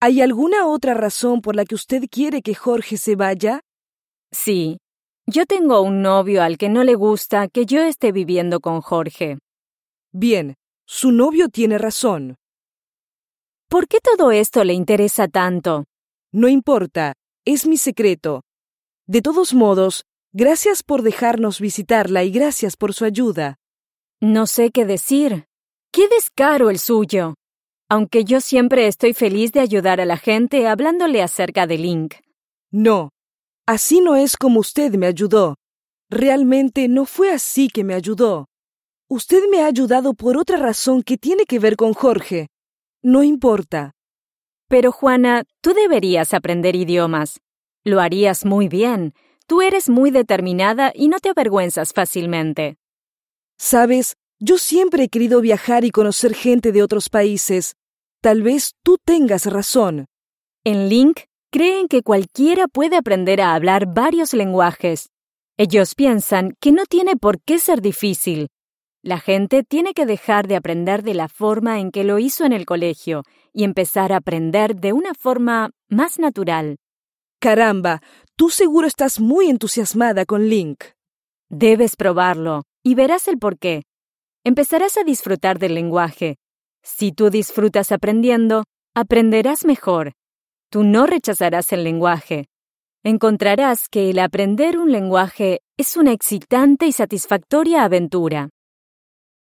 ¿Hay alguna otra razón por la que usted quiere que Jorge se vaya? Sí. Yo tengo un novio al que no le gusta que yo esté viviendo con Jorge. Bien, su novio tiene razón. ¿Por qué todo esto le interesa tanto? No importa, es mi secreto. De todos modos, gracias por dejarnos visitarla y gracias por su ayuda. No sé qué decir. ¡Qué descaro el suyo! Aunque yo siempre estoy feliz de ayudar a la gente hablándole acerca de Link. No, así no es como usted me ayudó. Realmente no fue así que me ayudó. Usted me ha ayudado por otra razón que tiene que ver con Jorge. No importa. Pero Juana, tú deberías aprender idiomas. Lo harías muy bien. Tú eres muy determinada y no te avergüenzas fácilmente. Sabes, yo siempre he querido viajar y conocer gente de otros países. Tal vez tú tengas razón. En Link, creen que cualquiera puede aprender a hablar varios lenguajes. Ellos piensan que no tiene por qué ser difícil. La gente tiene que dejar de aprender de la forma en que lo hizo en el colegio y empezar a aprender de una forma más natural. Caramba, tú seguro estás muy entusiasmada con Link. Debes probarlo y verás el por qué. Empezarás a disfrutar del lenguaje. Si tú disfrutas aprendiendo, aprenderás mejor. Tú no rechazarás el lenguaje. Encontrarás que el aprender un lenguaje es una excitante y satisfactoria aventura.